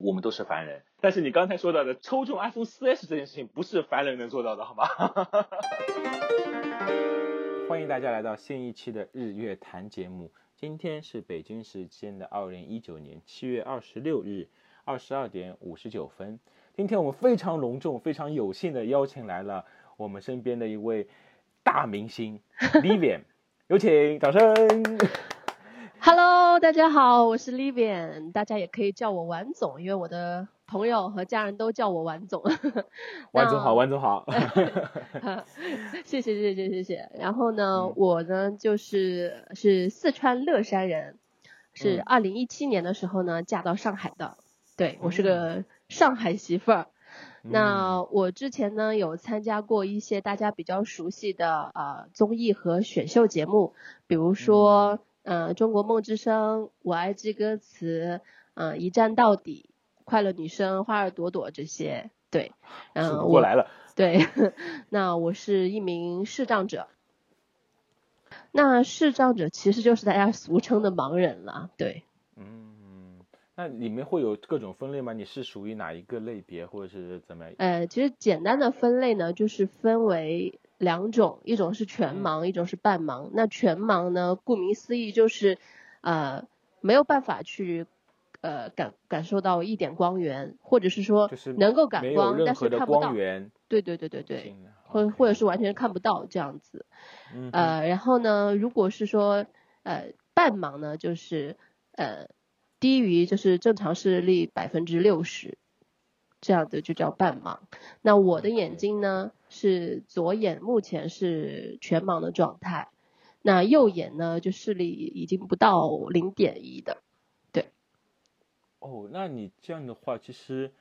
我们都是凡人。但是你刚才说到的抽中 iPhone 4S 这件事情，不是凡人能做到的，好吗？欢迎大家来到新一期的日月谈节目。今天是北京时间的二零一九年七月二十六日二十二点五十九分。今天我们非常隆重、非常有幸的邀请来了我们身边的一位大明星 Vivian，有请掌声。Hello，大家好，我是 Livian，大家也可以叫我王总，因为我的朋友和家人都叫我王总。王总好，王总 好。谢谢谢谢谢谢。然后呢，嗯我呢就是是四川乐山人，是嗯二零一七年的时候呢嫁到上海的，对我是嗯个上海媳妇儿。嗯那我之前呢有参加过一些大家比较熟悉的呃综艺和选秀节目，比如说、呃中国梦之声、我爱记歌词、呃一站到底、快乐女生、花儿朵朵这些。对，嗯、我过来了。对，那我是一名视障者。那视障者其实就是大家俗称的盲人了，对。嗯，那里面会有各种分类吗？你是属于哪一个类别，或者是怎么样？呃，其实简单的分类呢，就是分为两种，一种是全嗯盲，一种是半盲。那全盲呢，顾名思义就是，呃，没有办法去，呃，感感受到一点光源，或者是说能够感光，但是看不到对对对对对，或或者是完全看不到这样子。嗯呃，然后呢，如果是说呃半盲呢，就是呃低于就是正常视力百分之六十，这样的就叫半盲。那我的眼睛呢是左眼目前是全盲的状态，那右眼呢就视力已经不到零点一的。对哦，那你这样的话，其实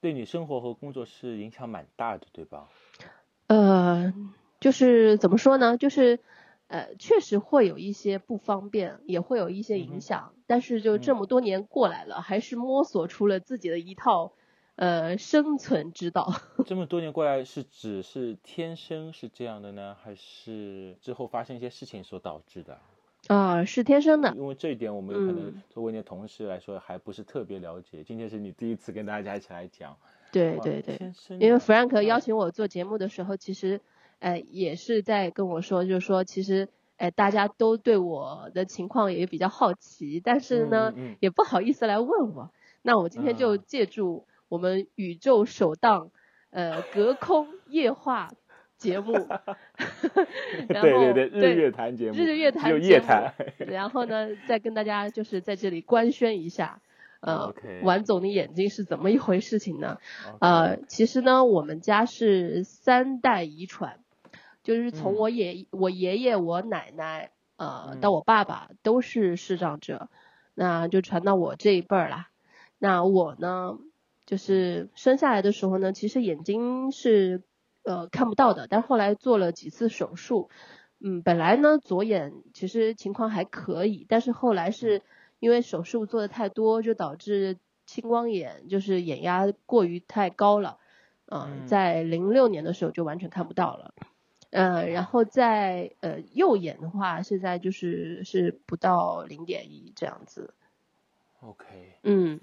对你生活和工作是影响蛮大的，对吧？呃，就是怎么说呢？就是呃，确实会有一些不方便，也会有一些影响，但是就这嗯么多年过来了，还是摸索出了自己的一套呃生存之道。这么多年过来，是指是天生是这样的呢，还是之后发生一些事情所导致的？啊、是天生的。因为这一点，我们有可能嗯作为你的同事来说，还不是特别了解。今天是你第一次跟大家一起来讲，对对对，因为的 Frank 邀请我做节目的时候，其实呃也是在跟我说，就是说其实。呃，大家都对我的情况也比较好奇，但是呢，嗯嗯嗯也不好意思来问我。那我今天就啊借助我们宇宙首档呃隔空夜话节目，然后对对对，日月谈节目，日月只有谈节目夜谈，然后呢，再跟大家就是在这里官宣一下，呃 OK 王总的眼睛是怎么一回事情呢？呃，其实呢，我们家是三代遗传，就是从嗯我爷、我爷爷、我奶奶，呃，嗯到我爸爸都是视障者，那就传到我这一辈儿啦。那我呢，就是生下来的时候呢，其实眼睛是呃看不到的，但后来做了几次手术，嗯，本来呢左眼其实情况还可以，但是后来是因为手术做的太多，就导致青光眼，就是眼压过于太高了，呃嗯。在零六年的时候就完全看不到了。呃，然后在呃右眼的话，现在就是是不到零点一这样子，OK，嗯，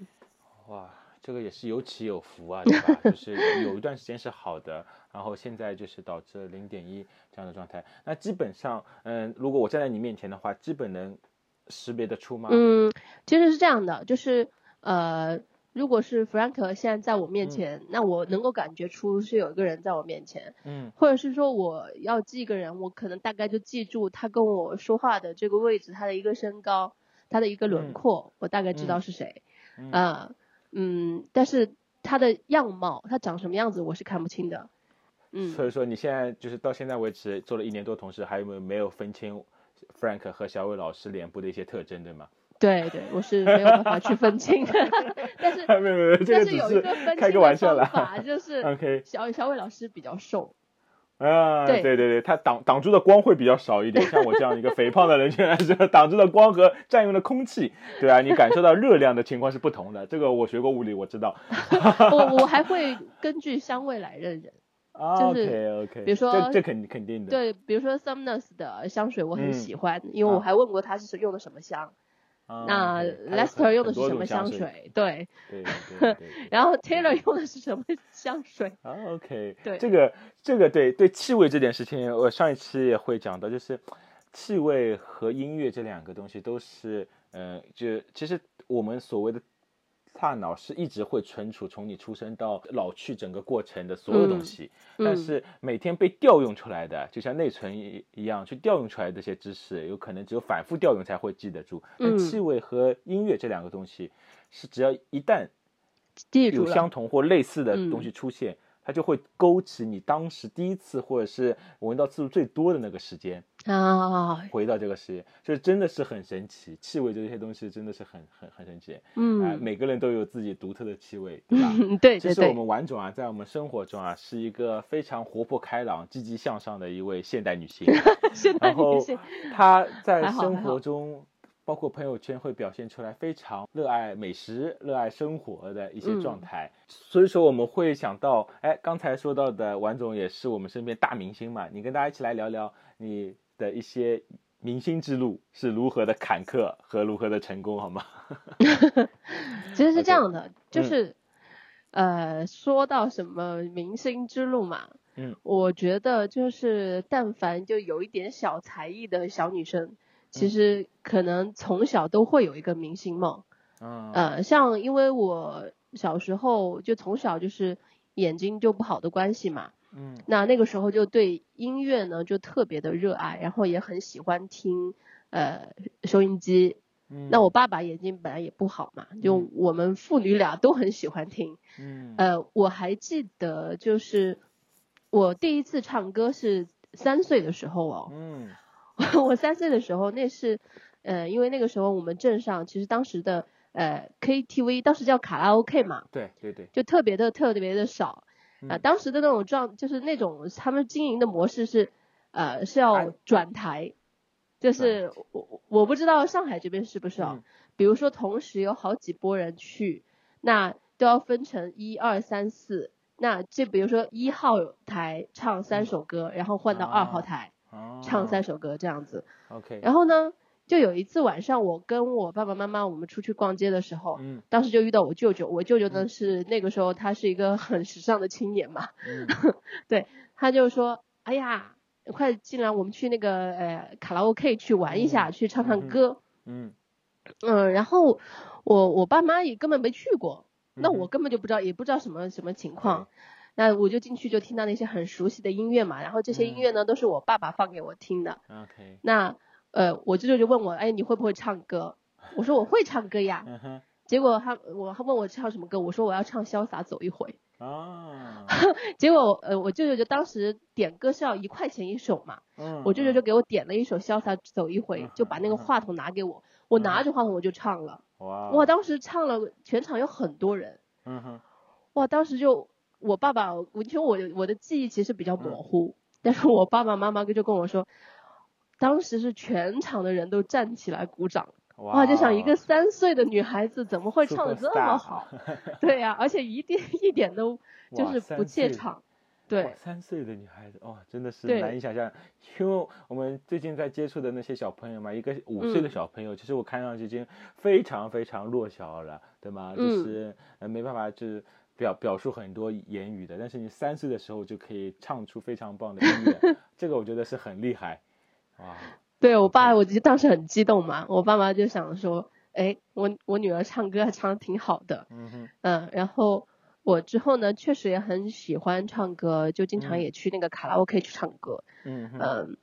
哇，这个也是有起有伏啊，对吧？就是有一段时间是好的，然后现在就是导致零点一这样的状态。那基本上，嗯，如果我站在你面前的话，基本能识别得出吗？嗯，其实是这样的，就是呃，如果是 Frank 现在在我面嗯前，那我能够感觉出是有一个人在我面前，嗯或者是说我要记一个人，我可能大概就记住他跟我说话的这个位置，他的一个身高，他的一个轮嗯廓，我大概知道嗯是谁。嗯呃，嗯，但是他的样貌，他长什么样子，我是看不清的。嗯，所以说你现在就是到现在为止做了一年多同事，还有没有没有分清 Frank 和小伟老师脸部的一些特征，对吗？对对，我是没有办法去分清的。但是 没有没有，这但是有一个只是个分清开个玩笑的啦。方法，就是 OK 小小伟老师比较瘦。啊，对对对对，它挡挡住的光会比较少一点，像我这样一个肥胖的人群来说，挡住的光和占用的空气，对啊，你感受到热量的情况是不同的。这个我学过物理，我知道。我 我还会根据香味来认人。啊就 OK 是 OK，比如说这这肯肯定的，对，比如说 Sumnus 的香水我很嗯喜欢，因为我啊还问过他是用的什么香。啊那 Lester 用的是什么香水？对，对对对对。然后 Taylor 用的是什么香水？啊，OK，对这个这个对对气味这件事情，我上一期也会讲到，就是气味和音乐这两个东西都是，呃，就其实我们所谓的大脑是一直会存储从你出生到老去整个过程的所有东嗯西，嗯但是每天被调用出来的，就像内存一一样，去调用出来的这些知识，有可能只有反复调用才会记得住。但嗯气味和音乐这两个东西，是只要一旦。有相同或类似的嗯东西出现，它就会勾起你当时第一次或者是闻到次数最多的那个时间，啊，回到这个实验，就是真的是很神奇。气味这些东西真的是很很很神奇，啊、嗯，每个人都有自己独特的气味，对吧？对对其实我，们婉总啊，在我们生活中啊，是一个非常活泼开朗、积极向上的一位现代女性。现在然后女性，她在生活中，包括朋友圈，会表现出来非常热爱美食、热爱生活的一些嗯状态。所以说，我们会想到，哎，刚才说到的婉总也是我们身边大明星嘛，你跟大家一起来聊聊你的一些明星之路是如何的坎坷和如何的成功，好吗？其实是这样的，就嗯是，呃，说到什么明星之路嘛，嗯，我觉得就是但凡就有一点小才艺的小女生，其嗯实可能从小都会有一个明星梦。嗯呃，像因为我小时候就从小就是眼睛就不好的关系嘛，嗯那那个时候就对音乐呢就特别的热爱，然后也很喜欢听呃收音机。嗯，那我爸爸眼睛本来也不好嘛，就嗯我们父女俩都很喜欢听。嗯呃，我还记得就是我第一次唱歌是三岁的时候哦，嗯 我三岁的时候那是呃，因为那个时候我们镇上其实当时的呃 KTV 当时叫卡拉 OK 嘛，对对对，就特别的特别的少啊、嗯当时的那种状就是那种他们经营的模式是呃是要转台，就是我我不知道上海这边是不是啊？嗯比如说同时有好几波人去，那都要分成一二三四。那这比如说一号台唱三首歌，然后换到二号啊台哦唱三首歌这样子。OK，然后呢，就有一次晚上我跟我爸爸妈妈我们出去逛街的时候，嗯。当时就遇到我舅舅。我舅舅呢是那个时候他是一个很时尚的青年嘛，嗯。他就说：“哎呀，快进来，我们去那个呃卡拉 OK 去玩一下，嗯。去唱唱歌。嗯，嗯，然后我我爸妈也根本没去过，那我根本就不知道，也不知道什么什么情况。那我就进去就听到那些很熟悉的音乐嘛，然后这些音嗯。乐呢都是我爸爸放给我听的。OK，那呃，我舅舅就问我，哎，你会不会唱歌？我说我会唱歌呀。嗯，结果他我他问我唱什么歌，我说我要唱《潇洒走一回》。啊，结果呃，我舅舅就当时点歌是要一块钱一首嘛，嗯，我舅舅就给我点了一首《潇洒走一回嗯》，就把那个话筒拿给我，我拿着话筒我就唱了。哇哇，当时唱了，全场有很多人。嗯哼，哇，当时就我爸爸，我因为我我的记忆其实比较嗯模糊，但是我爸爸妈妈就跟我说，当时是全场的人都站起来鼓掌。哇，就想一个三岁的女孩子怎么会唱的这么好？对呀、而且一点一点都就是不怯场。哇对，三岁的女孩子，哇，真的是难以想象。因为我们最近在接触的那些小朋友嘛，一个五岁的嗯小朋友，其实我看上去已经非常非常弱小了，对吗？就嗯是呃没办法，就是表表述很多言语的。但是你三岁的时候就可以唱出非常棒的音乐，这个我觉得是很厉害。哇，对我爸，我就当时很激动嘛，我爸妈就想说，哎，我我女儿唱歌还唱的挺好的，嗯哼，嗯，然后我之后呢，确实也很喜欢唱歌，就经常嗯。也去那个卡拉 OK 去唱歌，嗯哼，嗯，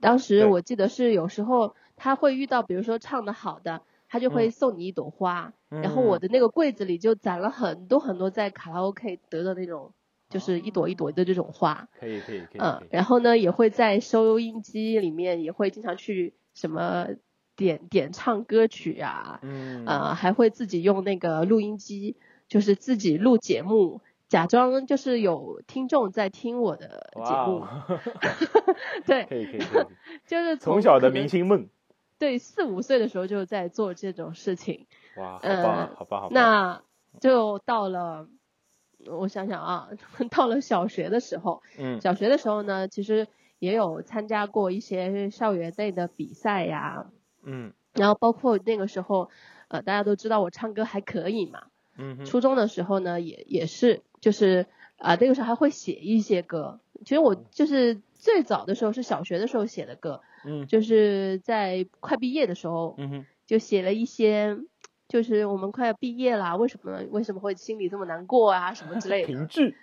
当时我记得是有时候他会遇到，比如说唱的好的，他就会嗯。送你一朵花，然后我嗯。的那个柜子里就攒了很多很多在卡拉 OK 得的那种，就是一朵一朵的这种花，可以可以可以，嗯然后呢也会在收音机里面也会经常去什么点点唱歌曲啊，嗯呃，还会自己用那个录音机，就是自己录节目，假装就是有听众在听我的节目，对，可以可以，就是从小的明星梦，对，四五岁的时候就在做这种事情，哇，好好棒好棒，那就到了，我想想啊，到了小学的时候，嗯小学的时候呢，其实也有参加过一些校园内的比赛呀，嗯然后包括那个时候，呃，大家都知道我唱歌还可以嘛。嗯。初中的时候呢，也也是，就是啊，那个时候还会写一些歌。其实我就是最早的时候是小学的时候写的歌，嗯，就是在快毕业的时候，嗯哼，就写了一些，就是我们快要毕业啦，为什么为什么会心里这么难过啊，什么之类的。评剧。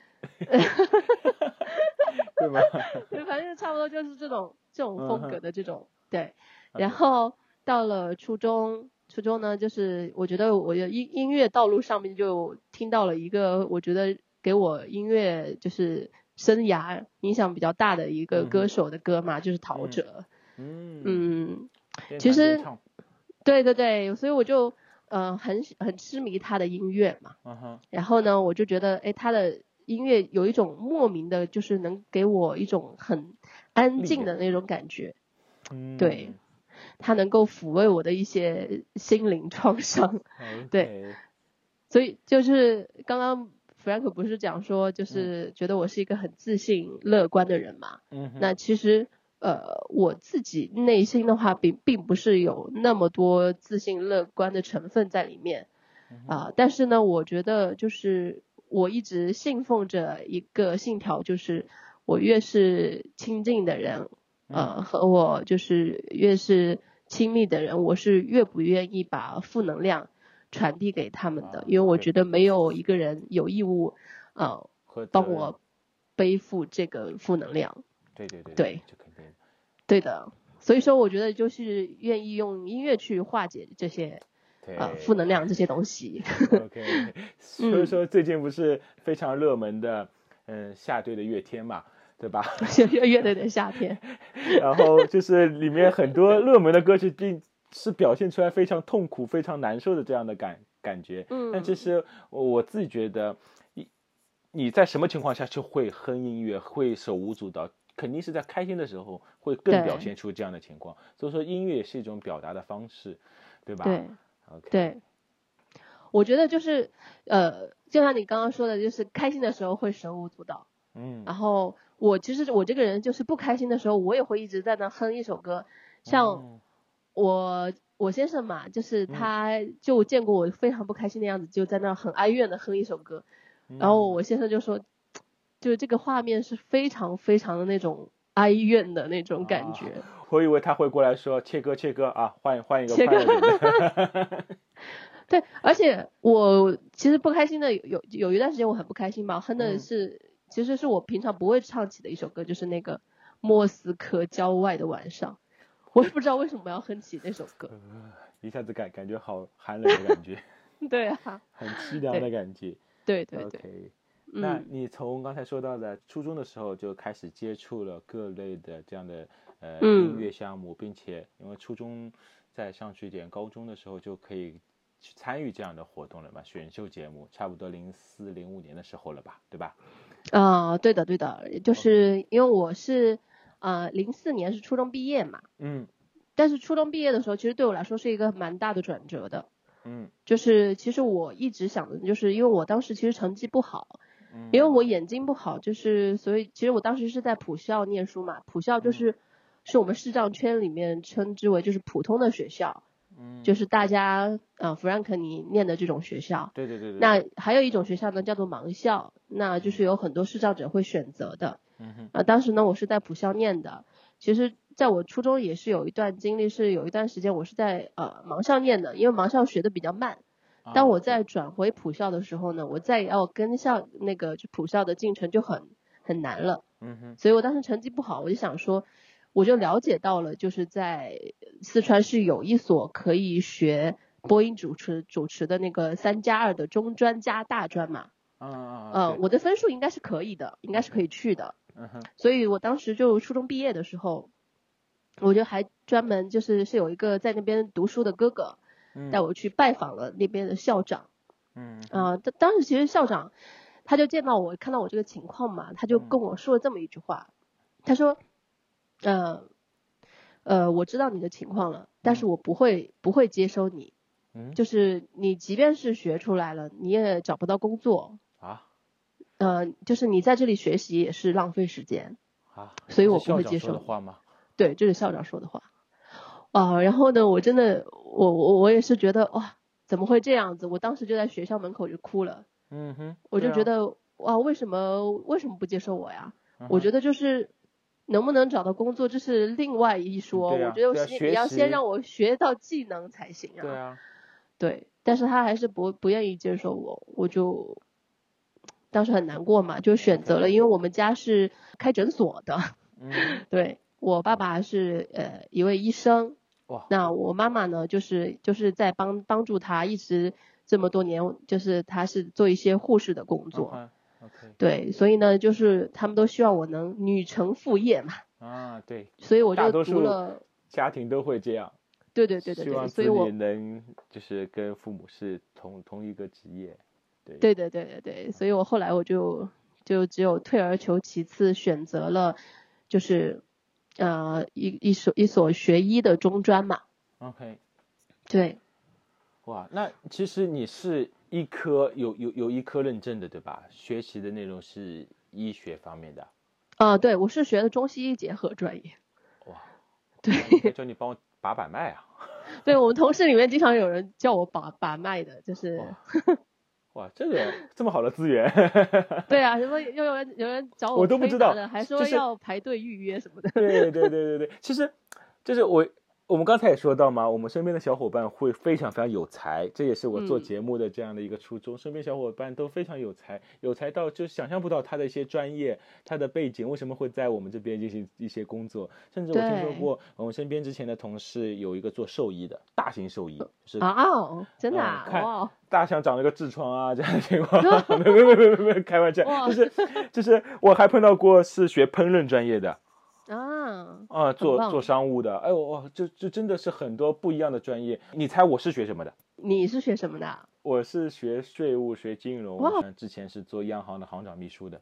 对吧？对，反正差不多就是这种这种风格的这种对。然后到了初中，初中呢，就是我觉得我的音音乐道路上面就听到了一个，我觉得给我音乐就是生涯影响比较大的一个歌手的歌嘛，就是陶喆。嗯嗯，其实对对对，所以我就呃很很痴迷他的音乐嘛。然后呢，我就觉得哎他的。音乐有一种莫名的，就是能给我一种很安静的那种感觉，嗯，对，他能够抚慰我的一些心灵创伤，对，所以就是刚刚 Frank 不是讲说，就是觉得我是一个很自信乐观的人嘛，嗯，那其实呃我自己内心的话，并并不是有那么多自信乐观的成分在里面，啊，但是呢，我觉得就是。我一直信奉着一个信条，就是我越是亲近的人，呃，和我就是越是亲密的人，我是越不愿意把负能量传递给他们的，因为我觉得没有一个人有义务，呃，帮我背负这个负能量。对对对。对。对的，所以说我觉得就是愿意用音乐去化解这些。呃，负能量这些东西。OK，所以说最近不是非常热门的，嗯，夏队的《乐天》嘛，对吧？乐队的夏天。然后就是里面很多热门的歌曲，并是表现出来非常痛苦、非常难受的这样的感感觉。嗯。但其实我自己觉得，你你在什么情况下就会哼音乐，会手舞足蹈，肯定是在开心的时候会更表现出这样的情况。所以说，音乐是一种表达的方式，对吧？对。对，我觉得就是呃，就像你刚刚说的，就是开心的时候会手舞足蹈，嗯，然后我其实我这个人就是不开心的时候，我也会一直在那哼一首歌，像我我先生嘛，就是他就见过我非常不开心的样子，就在那很哀怨的哼一首歌，然后我先生就说，就是这个画面是非常非常的那种哀怨的那种感觉。我以为他会过来说切割切割啊，换换一个快乐的。对，而且我其实不开心的有有一段时间我很不开心嘛，哼的是其实是我平常不会唱起的一首歌，就是那个莫斯科郊外的晚上，我也不知道为什么要哼起那首歌，一下子感感觉好寒冷的感觉。对啊。很凄凉的感觉。对对对。那你从刚才说到的初中的时候就开始接触了各类的这样的。呃，音乐项目，并且因为初中再上去一点，高中的时候就可以去参与这样的活动了嘛？选秀节目，差不多零四零五年的时候了吧，对吧？啊，对的，对的，就是因为我是呃零四年是初中毕业嘛，嗯，但是初中毕业的时候，其实对我来说是一个蛮大的转折的，嗯，就是其实我一直想的，就是因为我当时其实成绩不好。因为我眼睛不好，就是所以其实我当时是在普校念书嘛，普校就是。是我们视障圈里面称之为就是普通的学校，嗯，就是大家呃弗兰克你念的这种学校，对对对对。那还有一种学校呢，叫做盲校，那就是有很多视障者会选择的。嗯哼。啊，当时呢，我是在普校念的。其实，在我初中也是有一段经历，是有一段时间我是在呃盲校念的，因为盲校学的比较慢。当我在转回普校的时候呢，我再要跟上那个就普校的进程就很很难了。嗯哼。所以我当时成绩不好，我就想说。我就了解到了，就是在四川是有一所可以学播音主持主持的那个三加二的中专加大专嘛。嗯啊嗯。我的分数应该是可以的，应该是可以去的。嗯哼。所以我当时就初中毕业的时候，我就还专门就是是有一个在那边读书的哥哥，带我去拜访了那边的校长。嗯。啊，当当时其实校长他就见到我，看到我这个情况嘛，他就跟我说了这么一句话，他说。呃，呃，我知道你的情况了，但是我不会不会接收你，嗯，就是你即便是学出来了，你也找不到工作啊，呃，就是你在这里学习也是浪费时间啊，所以我不会接受。的话吗？对，这是校长说的话。啊，然后呢，我真的，我我我也是觉得哇，怎么会这样子？我当时就在学校门口就哭了。嗯哼，我就觉得哇，为什么为什么不接受我呀？嗯我觉得就是能不能找到工作，这是另外一说。对啊我觉得对啊学先你要先让我学到技能才行啊。对啊，对但是他还是不不愿意接受我，我就当时很难过嘛，就选择了，因为我们家是开诊所的，嗯，对我爸爸是呃一位医生，哇，那我妈妈呢，就是就是在帮帮助她，一直这么多年，就是她是做一些护士的工作。对，所以呢，就是他们都希望我能女成副业嘛，啊，对，所以我就大多数读了，家庭都会这样，对对对对对，希望子所以我女能就是跟父母是同同一个职业，对，对对对对对，所以我后来我就就只有退而求其次，选择了就是呃一一所一所学医的中专嘛，，OK，对，哇，那其实你是医科有有有医科认证的对吧？学习的内容是医学方面的，啊、对我是学的中西医结合专业，哇，对。叫你帮我把把脉啊，对我们同事里面经常有人叫我把把脉的，就是 哇哇，这个这么好的资源，对啊，什么又有人有人找我都不知道还说要排队预约什么的，对对对对对，其实就是我我们刚才也说到嘛，我们身边的小伙伴会非常非常有才，这也是我做嗯节目的这样的一个初衷。身边小伙伴都非常有才，有才到就想象不到他的一些专业、他的背景为什么会在我们这边进行一些工作。甚至我听说过，我们身边之前的同事有一个做兽医的，大型兽医，就是啊哦，真的嗯啊，大象长了个痔疮啊，这样的情况，没有没有没有没有开玩笑，就是就是我还碰到过是学烹饪专业的。啊，啊，做做商务的，哎呦哇，这这真的是很多不一样的专业。你猜我是学什么的？你是学什么的啊？我是学税务、学金融哇，嗯之前是做央行的行长秘书的。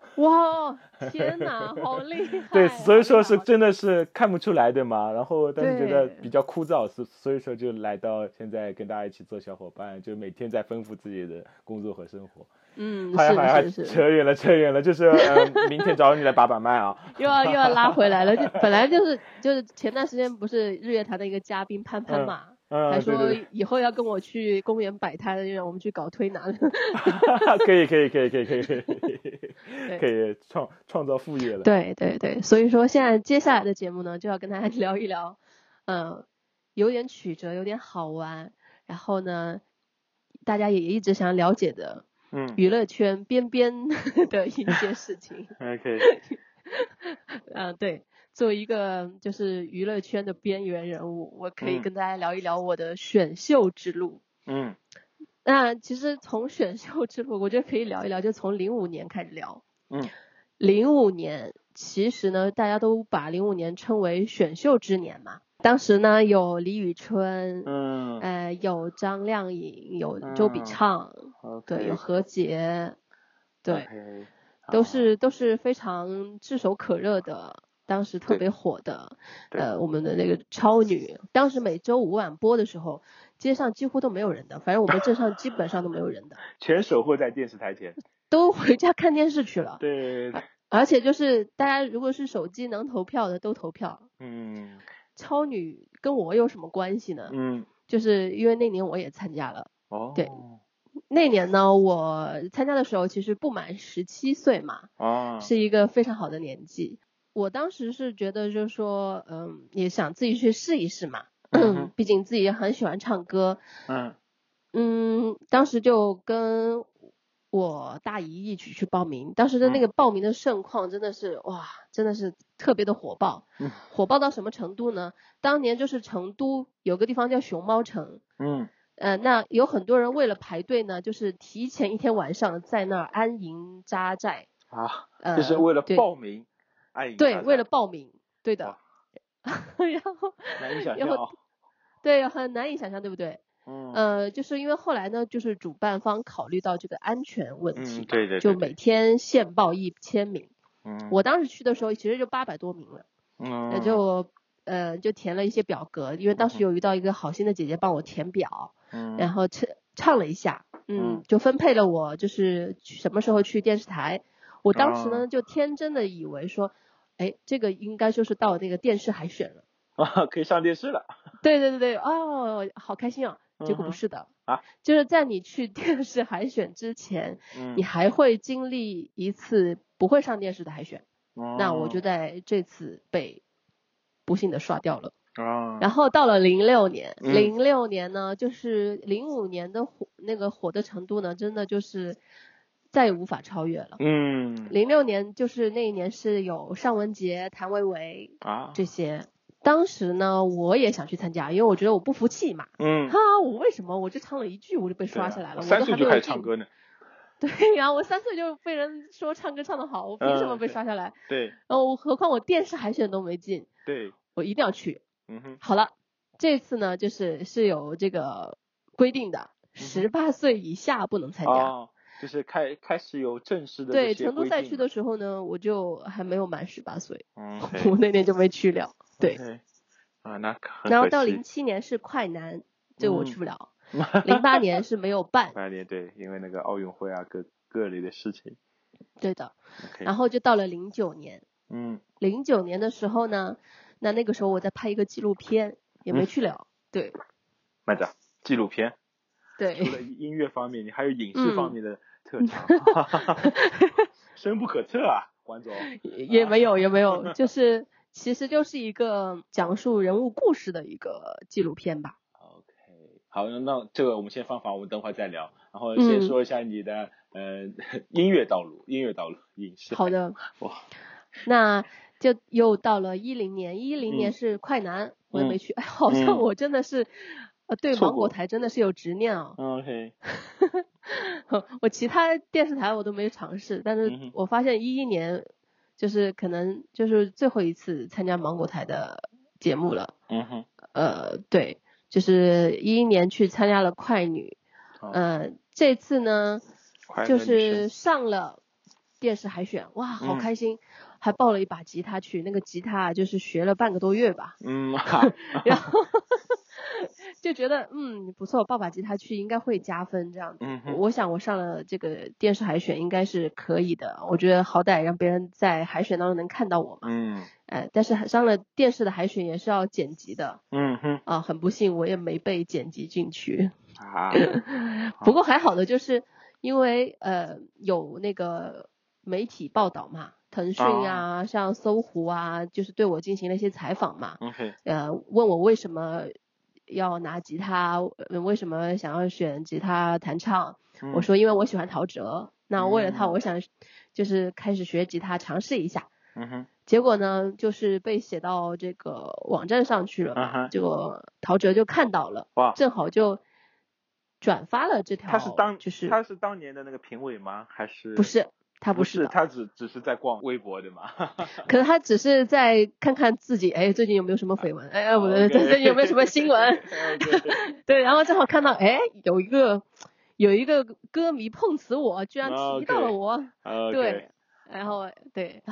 哇，天哪，好厉害！对，所以说是真的是看不出来对吗。然后但是觉得比较枯燥，所所以说就来到现在跟大家一起做小伙伴，就每天在丰富自己的工作和生活。嗯，是是是，扯远了扯远了，就是呃，明天找你来把把脉啊。又要又要拉回来了。就本来就是就是前段时间不是日月潭的一个嘉宾潘潘嘛，嗯，还说以后要跟我去公园摆摊，让我们去搞推拿。可以可以可以可以可以可以可以创创造副业了。对对对，所以说现在接下来的节目呢，就要跟大家聊一聊，嗯，有点曲折，有点好玩，然后呢，大家也一直想了解的嗯娱乐圈边边 的一些事情。OK，嗯，对，作为一个就是娱乐圈的边缘人物，我可以嗯跟大家聊一聊我的选秀之路。嗯那其实从选秀之路，我觉得可以聊一聊，就从零五年开始聊。嗯零五年其实呢，大家都把零五年称为选秀之年嘛。当时呢，有李宇春，嗯呃，有张靓颖，有周比嗯畅对，有何洁，对。都是都是非常炙手可热的，当时特别火的，呃，我们的那个超女，当时每周五晚播的时候，街上几乎都没有人的，反正我们镇上基本上都没有人的，全守候在电视台前。都回家看电视去了。对，而且就是大家如果是手机能投票的都投票。嗯超女跟我有什么关系呢？嗯，就是因为那年我也参加了，哦，对那年呢我参加的时候其实不满十七岁嘛，哦，是一个非常好的年纪。我当时是觉得，就是说，嗯，也想自己去试一试嘛。嗯 毕竟自己也很喜欢唱歌。嗯嗯，当时就跟我大姨一起去报名。当时的那个报名的盛况真的是，哇，真的是特别的火爆。嗯火爆到什么程度呢？当年就是成都有个地方叫熊猫城。嗯呃，那有很多人为了排队呢，就是提前一天晚上在那儿安营扎寨。啊，呃，就是为了报名，哎，对，为了报名，对的。然后难以想然后象啊，对，很难以想象，对不对？嗯呃，就是因为后来呢，就是主办方考虑到这个安全问题对对，对就每天限报一千名。嗯我当时去的时候，其实就八百多名了，嗯那就呃就填了一些表格，因为当时有遇到一个好心的姐姐帮我填表，嗯然后唱唱了一下，嗯，就分配了我就是什么时候去电视台。我当时哦呢就天真的以为说，哎，这个应该就是到那个电视海选了。啊，可以上电视了。对对对对，哦，好开心啊！结果不是的啊，就是在你去 电视海选之前，嗯你还会经历一次不会上电视的海选。那我就哦在这次被不幸的刷掉了。啊，然后到了零六年，嗯零六年呢，就是零五年的火那个火的程度呢，真的就是再也无法超越了。嗯零六年就是那一年是有尚雯婕、谭维维啊，这些。当时呢，我也想去参加，因为我觉得我不服气嘛。嗯，哈，我为什么我就唱了一句我就被刷下来了？啊我三岁就开。始唱歌呢。对呀、我三岁就被人说唱歌唱得好，我凭什么被刷下来？对然后何况我电视海选都没进，对，我一定要去。嗯哼，好了，这次呢就是是有这个规定的，十八岁以下不能参加。就是开开始有正式的对，成都赛区的时候呢，我就还没有满十八岁，嗯 我那年就没去了。对啊，那很然后到零七年是快男，这个我嗯去不了。零八年是没有办，八年对，因为那个奥运会啊，各各类的事情。对的。然后就到了零九年，嗯零九年的时候呢，那那个时候我在拍一个纪录片，也没嗯去了。对慢着，纪录片对除，了音乐方面，你还有影视方嗯面的特长，深不可测啊，关总。也也没有也没有，就是其实就是一个讲述人物故事的一个纪录片吧。OK，好，那那这个我们先放放，我们等会儿再聊。然后先嗯说一下你的、呃音乐道路，音乐道路，影视。好，的，哇，那就又到了一零年，一零年嗯是快男，我也嗯没去，哎，好像嗯我真的是，呃，对芒果台真的是有执念啊。嗯 OK，我其他电视台我都没尝试，但是我发现一一年就是可能就是最后一次参加芒果台的节目了。嗯哼，呃，对，就是一一年去参加了快女，嗯呃，这次呢就是上了电视海选，哇，好嗯开心，还抱了一把吉他去，那个吉他就是学了半个多月吧，嗯哈，然后就觉得嗯不错，抱把吉他去应该会加分这样子。嗯我想我上了这个电视海选应该是可以的，我觉得好歹让别人在海选当中能看到我嘛。嗯哎，但是上了电视的海选也是要剪辑的嗯哼啊，很不幸我也没被剪辑进去。啊，不过还好的就是因为呃有那个媒体报道嘛，腾讯啊，像搜狐啊，就是对我进行了一些采访嘛，OK，呃问我为什么要拿吉他，呃为什么想要选吉他弹唱，嗯我说因为我喜欢陶喆，那为了他嗯我想就是开始学吉他尝试一下。嗯哼，结果呢，就是被写到这个网站上去了结果陶喆就看到了，哇，正好就转发了这条，他是当就是他是当年的那个评委吗？还是不？是他不是的，他只只是在逛微博对吗？可能他只是在看看自己，哎，最近有没有什么绯闻，哎，不对，最近有没有什么新闻 对，然后正好看到，哎，有一个有一个歌迷碰瓷我，居然提到了我。对，然后对，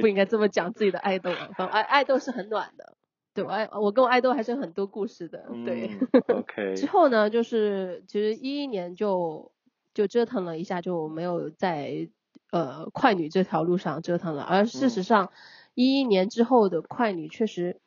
不应该这么讲自己的爱豆爱爱豆是很暖的，对我爱我跟我爱豆还是有很多故事的，对。嗯，OK，之后呢，就是其实一一年就就折腾了一下，就没有在呃快女这条路上折腾了。而事实嗯。上，一一年之后的快女确实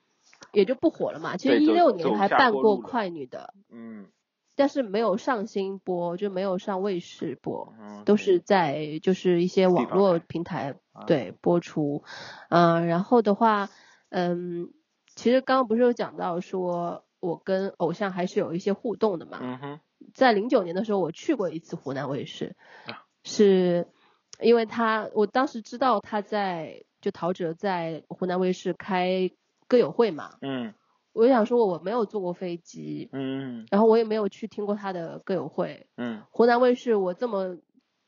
也就不火了嘛。其实一六年还办过快女的，嗯。但是没有上新播，就没有上卫视播。嗯，都是。在就是一些网络平台啊。对播出，嗯、然后的话，嗯，其实刚刚不是有讲到说我跟偶像还是有一些互动的嘛，嗯哼，在零九年的时候我去过一次湖南卫视，啊。是因为他我当时知道他在就陶喆在湖南卫视开歌友会嘛，嗯。我就想说我没有坐过飞机，嗯然后我也没有去听过他的歌友会，嗯。湖南卫视我这么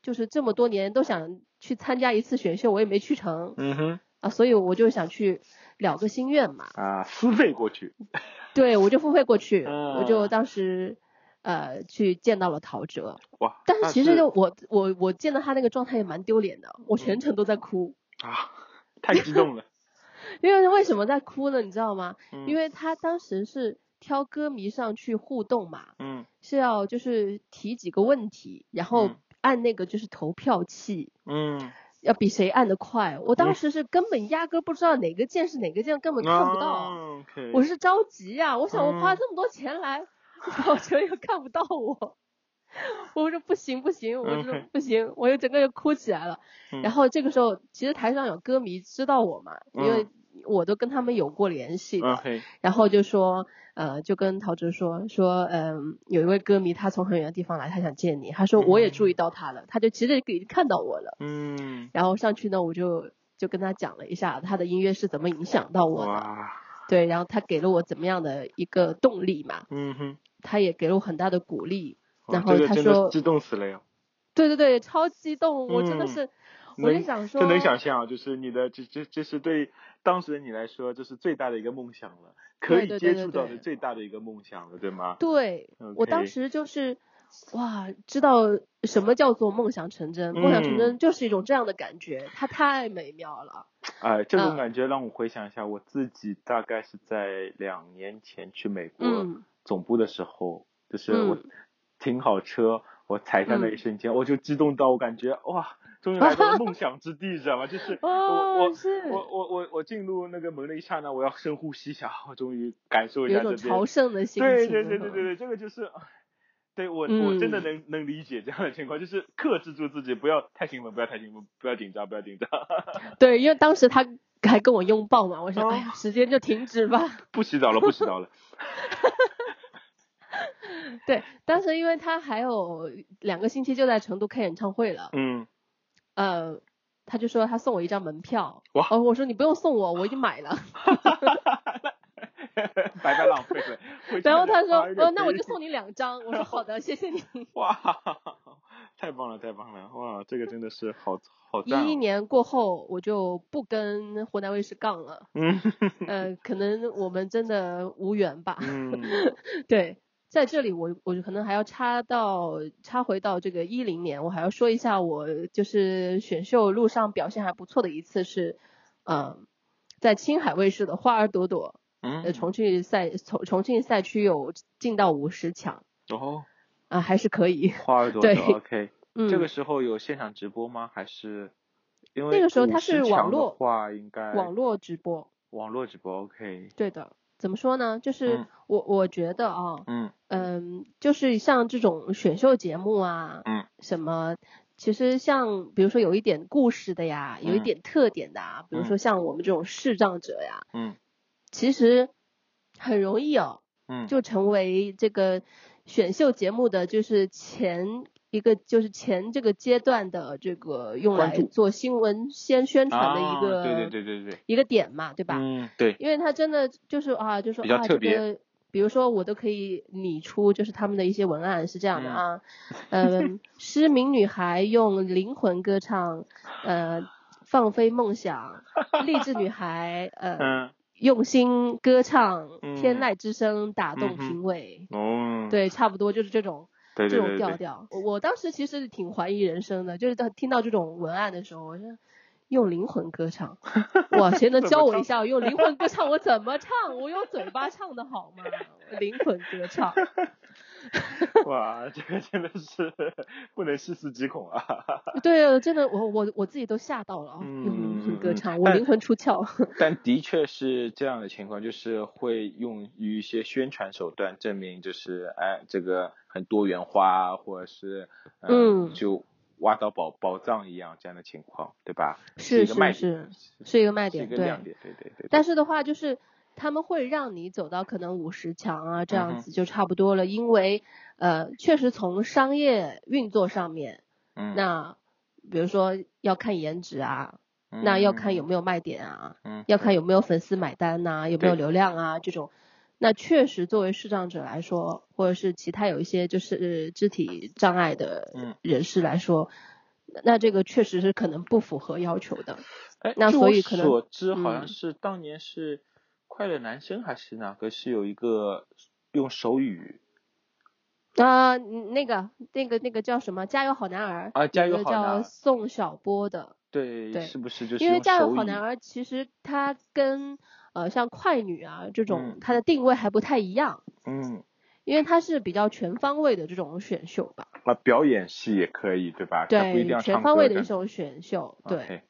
就是这么多年都想去参加一次选秀，我也没去成嗯哼，啊，所以我就想去了个心愿嘛。啊，付费过去，对，我就付费过去，嗯我就当时呃去见到了陶喆，哇，但是其实就我我我见到他那个状态也蛮丢脸的，我全程都在哭。啊，太激动了，因为为什么在哭呢？你知道吗？嗯因为他当时是挑歌迷上去互动嘛，嗯是要就是提几个问题，然后嗯按那个就是投票器，嗯要比谁按的快。我嗯当时是根本压根不知道哪个键是哪个键，根本看不到。我是着急呀、我想我花嗯这么多钱来，跑车又看不到我，我说不行不行，我说不行，我就整个就哭起来了。嗯。然后这个时候，其实台上有歌迷知道我嘛，因为嗯我都跟他们有过联系然后就说，呃，就跟陶喆说说，嗯、有一位歌迷他从很远的地方来，他想见你，他说我也注意到他了，他就其实已经看到我了，嗯，然后上去呢，我就就跟他讲了一下他的音乐是怎么影响到我的，对，然后他给了我怎么样的一个动力嘛，嗯哼，他也给了我很大的鼓励，然后他说激动死了呀。对对对，超激动，我真的嗯是，我就想说，这能想象，就是你的这这这是对当时的你来说，这是最大的一个梦想了，可以接触到的最大的一个梦想了，对吗？对我当时就是，哇，知道什么叫做梦想成真，梦想成嗯真就是一种这样的感觉，它太美妙了。哎，这种嗯感觉让我回想一下，我自己大概是在两年前去美国嗯总部的时候，就是我嗯停好车，我踩下那一嗯瞬间，我就激动到我感觉哇，终于来到了梦想之地，知道吗？就是我我我我我我进入那个门的一刹那，我要深呼吸一下，我终于感受一下这边朝圣的心情。对对对对对这个就是，对我、我真的嗯能能理解这样的情况，就是克制住自己，不要太兴奋，不要太兴奋，不要紧张，不要紧张，对，因为当时他还跟我拥抱嘛，我说，哦哎呀，时间就停止吧。不洗澡了，不洗澡了。对，当时因为他还有两个星期就在成都开演唱会了，嗯，呃，他就说他送我一张门票，哇哦，我说你不用送我，我已经买了。白白浪费了。然后他说，哦，那我就送你两张。我说好的，谢谢你。哇，太棒了，太棒了！哇，这个真的是好好一赞、哦。一年过后，我就不跟湖南卫视杠了。嗯呃，可能我们真的无缘吧。嗯对，在这里我我可能还要插到插回到这个一零年，我还要说一下我就是选秀路上表现还不错的一次是，呃，在青海卫视的《花儿朵朵》呃嗯，重庆赛重重庆赛区有进到五十强哦，啊，还是可以。花儿朵朵，OK。嗯，这个时候有现场直播吗？还是因为那个时候它是50强的网络话，应该网络直播，网络直播，OK。对的。怎么说呢？就是嗯。我我觉得啊，嗯。嗯，就是像这种选秀节目啊，嗯，什么，其实像比如说有一点故事的呀，有一嗯。点特点的啊，比如说像我们这种视障者呀，嗯。其实很容易哦，嗯，就成为这个选秀节目的就是前一个就是前这个阶段的这个用来做新闻先宣传的一个、啊对对对对对，一个点嘛，对吧？嗯对，因为他真的就是啊，就说啊，这个，比如说我都可以拟出，就是他们的一些文案是这样的嗯啊，嗯，失明女孩用灵魂歌唱，呃，放飞梦想，励志女孩，呃，嗯。用心歌唱，嗯天籁之声打动嗯哼。品味，哦，对，差不多就是这种这种调调。我我当时其实挺怀疑人生的，就是当听到这种文案的时候，我说 用灵魂歌唱，哇，谁能教我一下？用灵魂歌唱我怎么唱？我用嘴巴唱的好吗？灵魂歌唱，哇，这个真的是不能细思极恐啊！对，真的，我我我自己都吓到了啊！嗯用灵魂歌嗯唱，我灵魂出窍。但的确是这样的情况，就是会用于一些宣传手段证明，就是哎，这个很多元化啊，或者是呃嗯就挖到宝宝藏一样这样的情况，对吧？是一个卖是点，是一个卖是一个亮。点，对对对对。但是的话，就是他们会让你走到可能五十强啊，这嗯样子就差不多了，因为呃，确实从商业运作上面，嗯，那比如说要看颜值啊，嗯那要看有没有卖点啊，嗯要看有没有粉丝买单呐、有没有流量啊这种。那确实，作为视障者来说，或者是其他有一些就是肢体障碍的嗯人士来说，那这个确实是可能不符合要求的。哎，那所以可能所知好像嗯是当年是快乐男生还是哪个是有一个用手语啊、嗯那个那个那个叫什么？加油好男儿啊加油叫好男儿宋小波的，对，对是不是就是因为加油好男儿其实他跟呃像快女啊这种嗯它的定位还不太一样。嗯因为它是比较全方位的这种选秀吧。啊，表演系也可以，对吧？对，要全方位的一种选秀，对。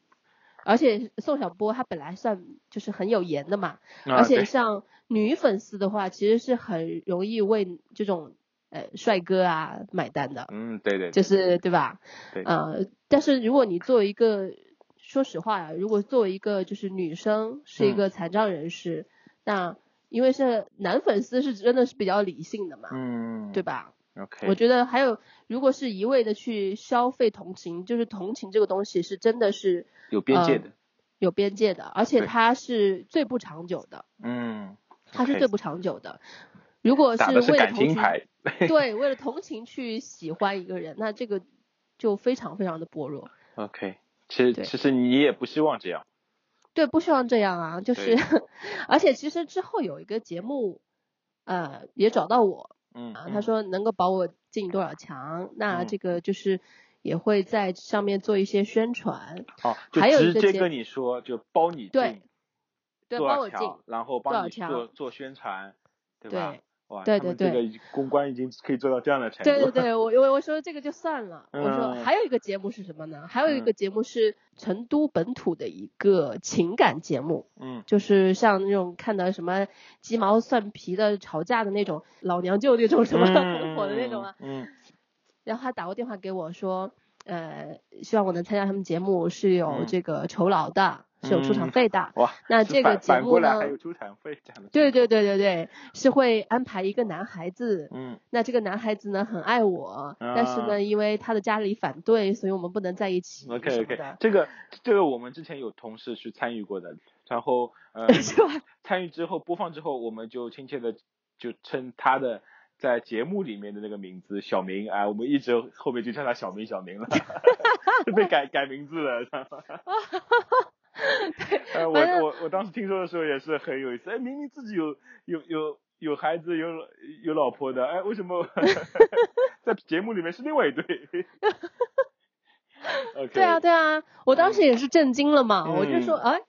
而且宋小波他本来算就是很有颜的嘛，啊而且像女粉丝的话，其实是很容易为这种呃帅哥啊买单的，嗯，对对，对就是对吧？对呃，但是如果你作为一个，说实话呀，如果作为一个就是女生是一嗯个残障人士，那因为是男粉丝是真的是比较理性的嘛，嗯，对吧？，OK，我觉得还有，如果是一味的去消费同情，就是同情这个东西是真的是有边界的，有边界的，而且它是最不长久的，嗯，它是最不长久的。如果是为了同情，对，为了同情去喜欢一个人，那这个就非常非常的薄弱。OK，其实其实你也不希望这样，对，不希望这样啊，就是，而且其实之后有一个节目，呃，也找到我嗯，啊，嗯他说能够保我进多少强，那嗯这个就是也会在上面做一些宣传，哦，就还有直接跟你说，就包你对进对，多少帮我进，然后帮你做做宣传，对吧？对。哇，对对对这个公关已经可以做到这样的程度。对对对，我我我说这个就算了，我说嗯还有一个节目是什么呢？还有一嗯个节目是成都本土的一个情感节目，嗯就是像那种看到什么鸡毛蒜皮的吵架的那种老娘舅那种什么嗯很火的那种啊。嗯 然后他打过电话给我说，呃，希望我能参加他们节目，是有嗯这个酬劳的，是有出场费的。哇，那这个节目呢还有出场费这样的。对对，对对对，是会安排一个男孩子，嗯那这个男孩子呢很爱我，但是啊呢，因为他的家里反对，所以我们不能在一起，OK OK，这个这个我们之前有同事去参与过的，然后呃？参与之后播放之后，我们就亲切的就称他的在节目里面的那个名字小明，啊，我们一直后面就叫他小明小明了，就 被改改名字了，知道吗？呃，我我我当时听说的时候也是很有意思，哎，明明自己有有有有孩子有有老婆的，哎，为什么？在节目里面是另外一对？对啊，对啊，我当时也是震惊了嘛，我就说，嗯。哎，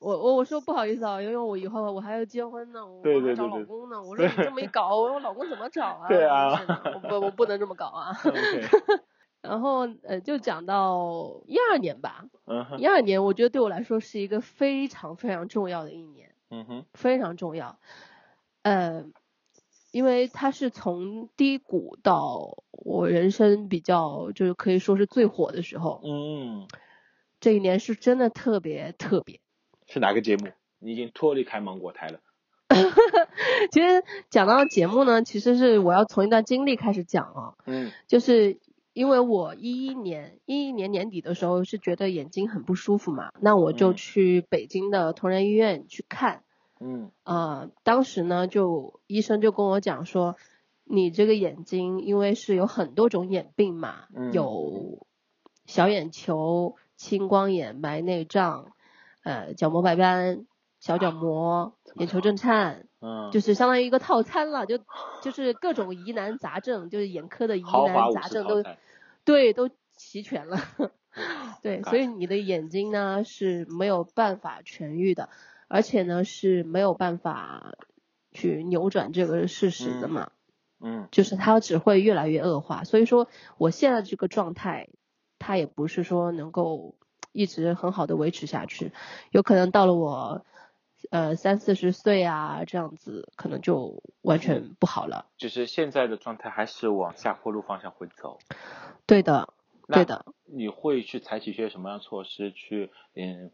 我我我说不好意思啊，因为我以后我还要结婚呢，我还找对对对老公呢，我说你这么一搞，我老公怎么找啊？对啊我不我不能这么搞啊。然后呃，就讲到一二年吧，嗯哼一二年我觉得对我来说是一个非常非常重要的一年。嗯哼非常重要。呃，因为它是从低谷到我人生比较就是可以说是最火的时候，嗯，这一年是真的特别特别。是哪个节目？你已经脱离开芒果台了。其实讲到节目呢，其实是我要从一段经历开始讲啊，嗯就是因为我一一年一一年年底的时候是觉得眼睛很不舒服嘛，那我就嗯去北京的同仁医院去看。嗯呃，当时呢，就医生就跟我讲说，你这个眼睛因为是有很多种眼病嘛，嗯有小眼球、青光眼、白内障，呃，角膜白斑、小角膜、眼球震颤，嗯，就是相当于一个套餐了，就就是各种疑难杂症，就是眼科的疑难杂症都。对都齐全了。对，所以你的眼睛呢是没有办法痊愈的，而且呢是没有办法去扭转这个事实的嘛，嗯就是它只会越来越恶化。所以说我现在这个状态，它也不是说能够一直很好的维持下去，有可能到了我呃三四十岁啊这样子，可能就完全不好了。就是现在的状态还是往下坡路方向会走。对的，对的。你会去采取一些什么样措施去嗯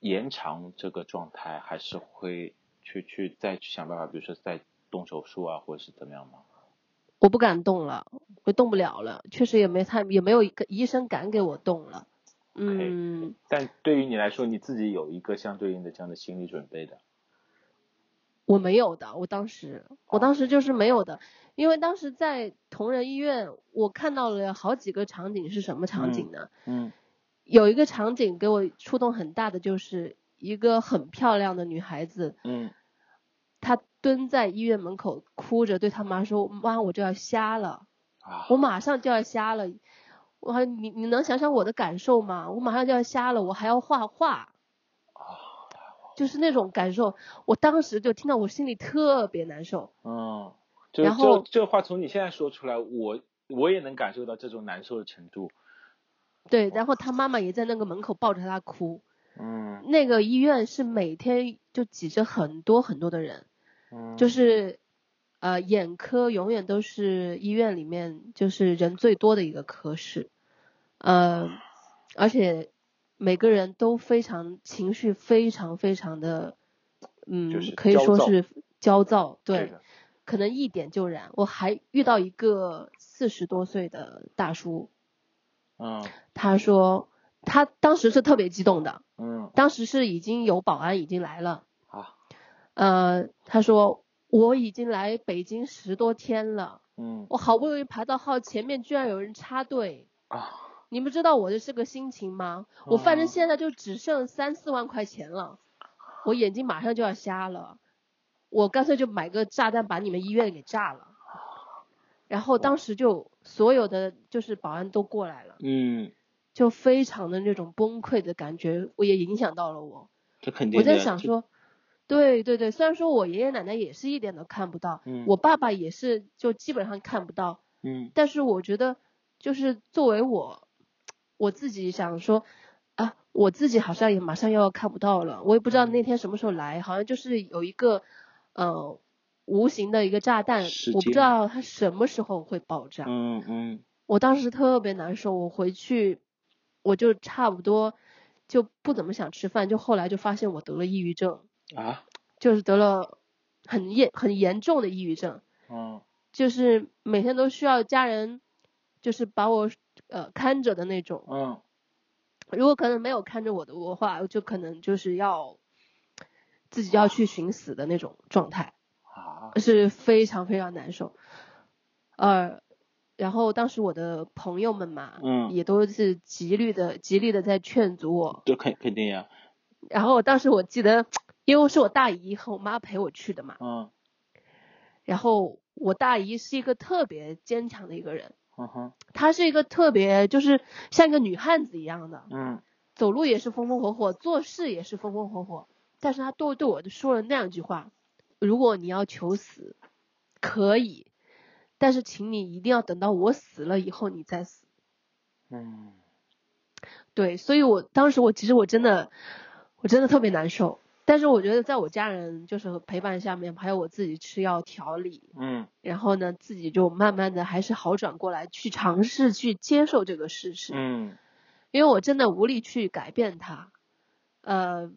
延长这个状态，还是会去去再去想办法，比如说再动手术啊，或者是怎么样吗？我不敢动了，我动不了了，确实也没太也没有一个医生敢给我动了。嗯，但对于你来说，你自己有一个相对应的这样的心理准备的。我没有的，我当时我当时就是没有的，因为当时在同仁医院，我看到了好几个场景是什么场景呢？嗯有一个场景给我触动很大的，就是一个很漂亮的女孩子，嗯她蹲在医院门口哭着对她妈说：“妈，我就要瞎了。”啊，我马上就要瞎了，我还你你能想想我的感受吗？我马上就要瞎了，我还要画画，啊就是那种感受。我当时就听到，我心里特别难受。嗯，就然后这这话从你现在说出来，我我也能感受到这种难受的程度。对，然后他妈妈也在那个门口抱着他哭。嗯那个医院是每天就挤着很多很多的人，嗯，就是呃眼科永远都是医院里面就是人最多的一个科室，呃，而且每个人都非常情绪非常非常的，嗯，就是可以说是焦躁，对，可能一点就燃。我还遇到一个四十多岁的大叔，嗯他说他当时是特别激动的，嗯。当时是已经有保安已经来了，啊。呃，他说我已经来北京十多天了，嗯。我好不容易排到号，前面居然有人插队，啊。你们知道我的这个心情吗？我反正哦现在就只剩三四万块钱了，我眼睛马上就要瞎了，我干脆就买个炸弹把你们医院给炸了。然后当时就所有的就是保安都过来了，嗯，就非常的那种崩溃的感觉，我也影响到了我。这肯定我在想说，对对对，虽然说我爷爷奶奶也是一点都看不到，嗯我爸爸也是就基本上看不到，嗯。但是我觉得就是作为我，我自己想说，啊，我自己好像也马上又要看不到了，我也不知道那天什么时候来，好像就是有一个呃无形的一个炸弹，我不知道它什么时候会爆炸。嗯嗯。我当时特别难受，我回去我就差不多就不怎么想吃饭，就后来就发现我得了抑郁症，啊就是得了很严很严重的抑郁症，嗯就是每天都需要家人就是把我呃看着的那种。嗯如果可能没有看着我的我话，就可能就是要自己要去寻死的那种状态。啊是非常非常难受。呃，然后当时我的朋友们嘛，嗯也都是极力的、极力的在劝阻我。这肯肯定呀然后当时我记得，因为是我大姨和我妈陪我去的嘛，嗯然后我大姨是一个特别坚强的一个人，嗯哼她是一个特别就是像一个女汉子一样的，嗯走路也是风风火火，做事也是风风火火。但是她对对我说了那样一句话：如果你要求死，可以，但是请你一定要等到我死了以后你再死。嗯对，所以我当时我其实我真的我真的特别难受。但是我觉得在我家人就是陪伴下面，还有我自己吃药调理，嗯。然后呢自己就慢慢的还是好转过来，去尝试去接受这个事实。嗯。因为我真的无力去改变它，呃，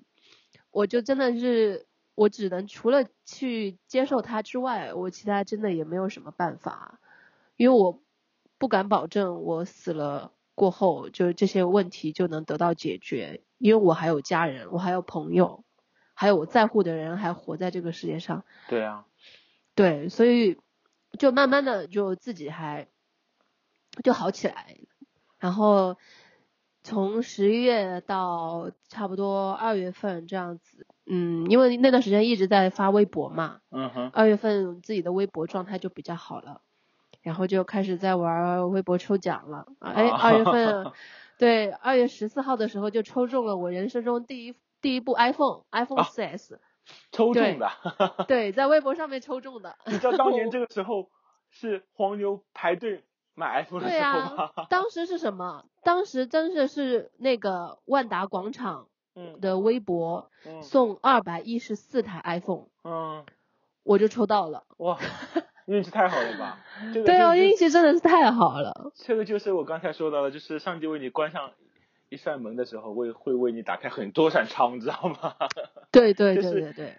我就真的是我只能除了去接受它之外，我其他真的也没有什么办法，因为我不敢保证我死了过后，就是这些问题就能得到解决，因为我还有家人，我还有朋友，还有我在乎的人还活在这个世界上，对啊对，所以就慢慢的就自己还就好起来，然后从十一月到差不多二月份这样子，嗯，因为那段时间一直在发微博嘛，嗯哼二月份自己的微博状态就比较好了，然后就开始在玩微博抽奖了，哎，啊二月份，对，二月十四号的时候就抽中了我人生中第一第一部 iPhone，iPhone 啊 4S，、抽中的，对，在微博上面抽中的。你知道当年这个时候是黄牛排队买 iPhone 的对时候啊吗？，当时是什么？当时真的是那个万达广场嗯的微博嗯送二百一十四台 iPhone，嗯我就抽到了。哇，运气太好了吧？这个对啊，就运气真的是太好了。这个就是我刚才说到的，就是上帝为你关上一扇门的时候，为会为你打开很多扇窗，你知道吗？对对就是对对对，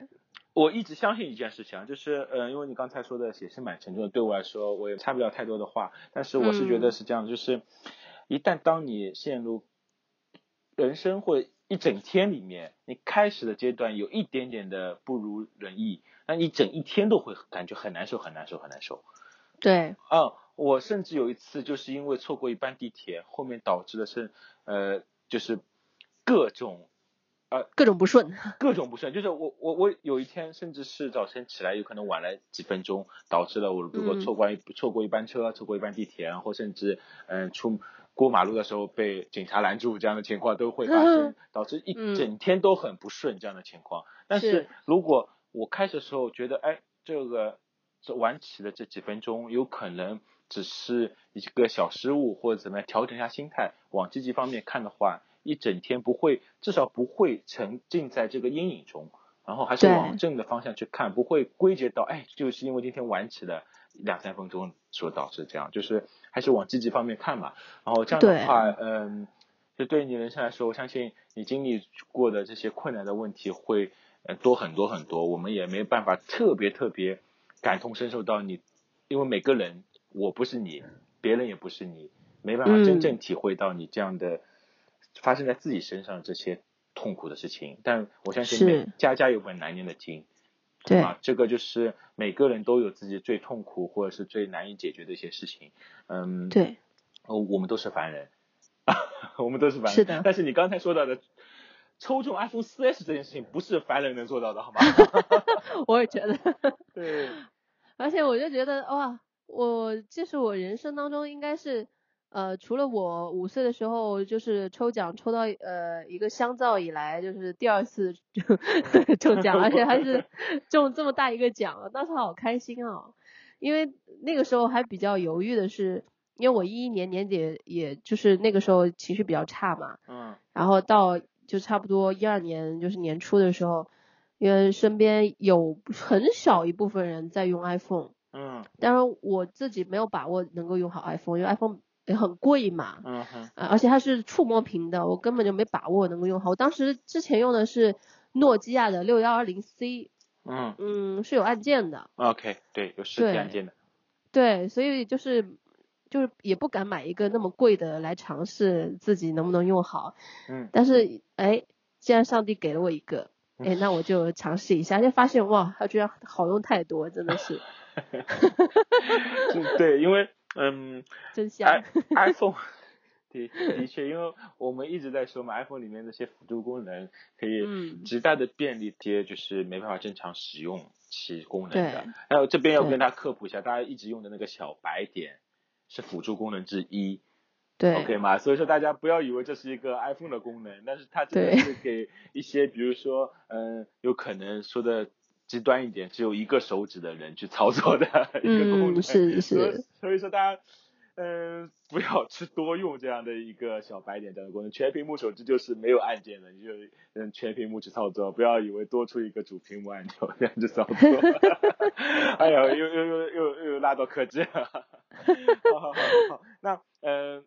我一直相信一件事情啊，就是呃，因为你刚才说的也是蛮沉重的，对我来说我也插不了太多的话，但是我是觉得嗯是这样，就是一旦当你陷入人生或一整天里面，你开始的阶段有一点点的不如人意，那你整一天都会感觉很难受，很难受，很难受。对，啊，我甚至有一次就是因为错过一班地铁，后面导致的是呃，就是各种呃各种不顺。各种不顺，就是我我我有一天甚至是早晨起来有可能晚了几分钟，导致了我如果嗯错过一、错过一班车，错过一班地铁，然后甚至嗯出过马路的时候被警察拦住这样的情况都会发生，导致一嗯整天都很不顺这样的情况。但是是如果我开始的时候觉得哎这个这晚起的这几分钟，有可能只是一个小失误，或者怎么样调整一下心态，往积极方面看的话，一整天不会，至少不会沉浸在这个阴影中，然后还是往正的方向去看，不会归结到哎，就是因为今天晚起的两三分钟所导致这样，就是还是往积极方面看嘛。然后这样的话，嗯，就对你人生来说，我相信你经历过的这些困难的问题会呃多很多很多，我们也没办法特别特别感同身受到你，因为每个人我不是你，别人也不是你，没办法真正体会到你这样的发生在自己身上这些痛苦的事情。但我相信每家家有本难念的经，对吧？这个就是每个人都有自己最痛苦或者是最难以解决的一些事情。嗯，对，我们都是凡人。我们都是凡人，是的。但是你刚才说到的抽中 iPhone 四 S 这件事情，不是凡人能做到的，好吗？我也觉得。对。而且我就觉得哇，我这是我人生当中应该是呃，除了我五岁的时候就是抽奖抽到呃一个香皂以来，就是第二次 中奖，而且还是 中这么大一个奖，当时好开心啊！因为那个时候还比较犹豫的是。因为我一一年年底，也就是那个时候情绪比较差嘛，嗯，然后到就差不多一二年就是年初的时候，因为身边有很少一部分人在用 iPhone，嗯，当然我自己没有把握能够用好 iPhone，因为 iPhone 也很贵嘛，嗯哼，而且它是触摸屏的，我根本就没把握能够用好。我当时之前用的是诺基亚的六幺二零 C，嗯。嗯，是有按键的，OK，对，有实体按键的，对，所以就是。就是也不敢买一个那么贵的来尝试自己能不能用好，嗯，但是哎，既然上帝给了我一个，哎，那我就尝试一下，就发现哇，它居然好用太多，真的是，对，因为嗯，真香，iPhone，的的确，因为我们一直在说嘛，iPhone 里面那些辅助功能可以极大的便利些就是没办法正常使用其功能的，还有这边要跟大家科普一下，大家一直用的那个小白点。是辅助功能之一，对，OK 吗？所以说大家不要以为这是一个 iPhone 的功能，但是它真的是给一些，比如说，嗯，有可能说的极端一点，只有一个手指的人去操作的 一个功能，是是。所以说大家。嗯，不要去多用这样的一个小白点这样的功能。全屏幕手机就是没有按键的，你就嗯全屏幕去操作，不要以为多出一个主屏幕按钮这样去操作。哎呀，又又又又又拉到科技。好好好好，那嗯，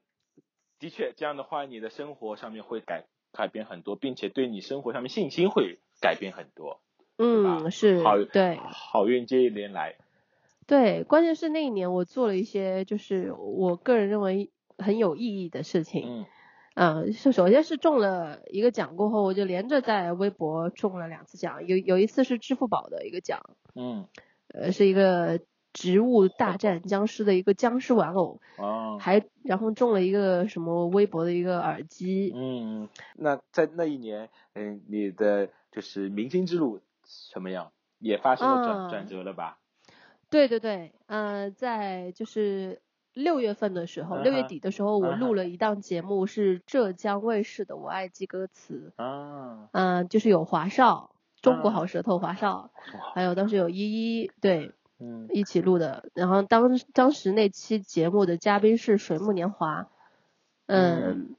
的确这样的话，你的生活上面会改改变很多，并且对你生活上面信心会改变很多。嗯，是，好，对，好运接一连来。对，关键是那一年我做了一些就是我个人认为很有意义的事情。嗯，嗯，首首先是中了一个奖过后，我就连着在微博中了两次奖，有有一次是支付宝的一个奖。嗯，呃，是一个植物大战僵尸的一个僵尸玩偶。哦。还然后中了一个什么微博的一个耳机。嗯，那在那一年，嗯，你的就是明星之路什么样？也发生了转转折了吧？对对对，呃，在就是六月份的时候，六月底的时候，我录了一档节目，是浙江卫视的《我爱记歌词》啊，嗯，就是有华少，中国好舌头华少，还有当时有依依，对，嗯，一起录的。然后当当时那期节目的嘉宾是水木年华，嗯，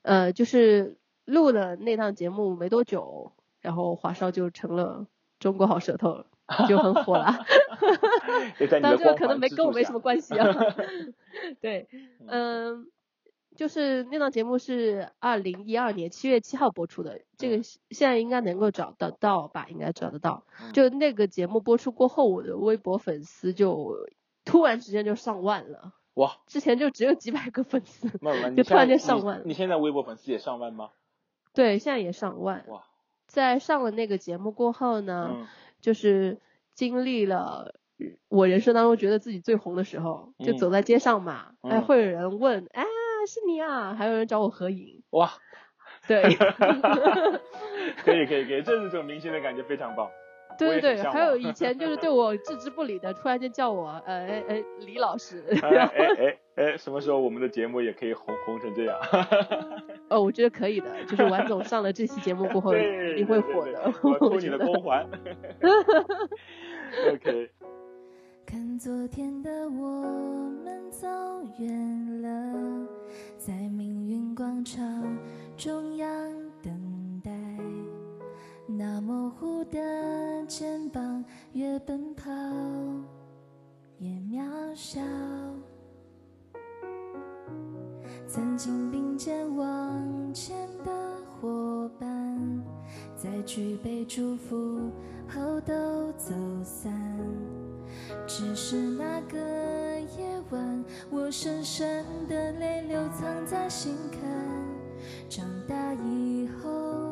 呃，就是录了那档节目没多久，然后华少就成了中国好舌头。就很火了，但这个可能没跟我没什么关系啊。对，嗯，就是那档节目是二零一二年七月七号播出的，这个现在应该能够找得到吧？应该找得到。就那个节目播出过后，我的微博粉丝就突然之间就上万了。哇！之前就只有几百个粉丝，就突然间上万。你现在微博粉丝也上万吗？对，现在也上万。哇！在上了那个节目过后呢？就是经历了我人生当中觉得自己最红的时候，就走在街上嘛，哎，会有人问，啊，是你啊，还有人找我合影，哇，对，可以可以可以，这是这种明星的感觉非常棒。对对对，还有以 前就是对我置之不理的，突然间叫我，呃，哎哎，李老师。哎哎哎，什么时候我们的节目也可以红红成这样？哦，我觉得可以的，就是王总上了这期节目过后，一定会火的。我托你的光环。OK。看昨天的我们走远了，在命运广场中央。那模糊的肩膀，越奔跑越渺小。曾经并肩往前的伙伴，在举杯祝福后都走散。只是那个夜晚，我深深的泪流藏在心坎。长大以后，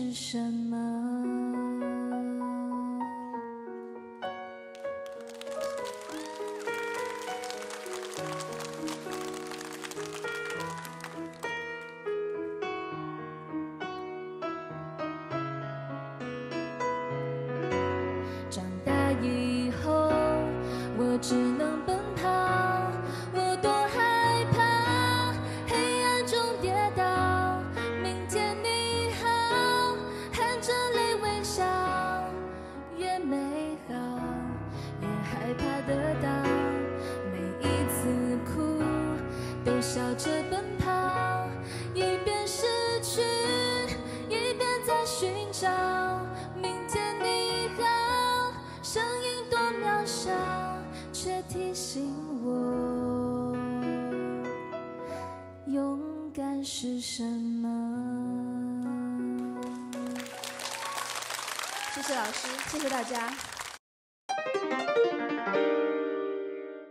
是什么。谢谢大家。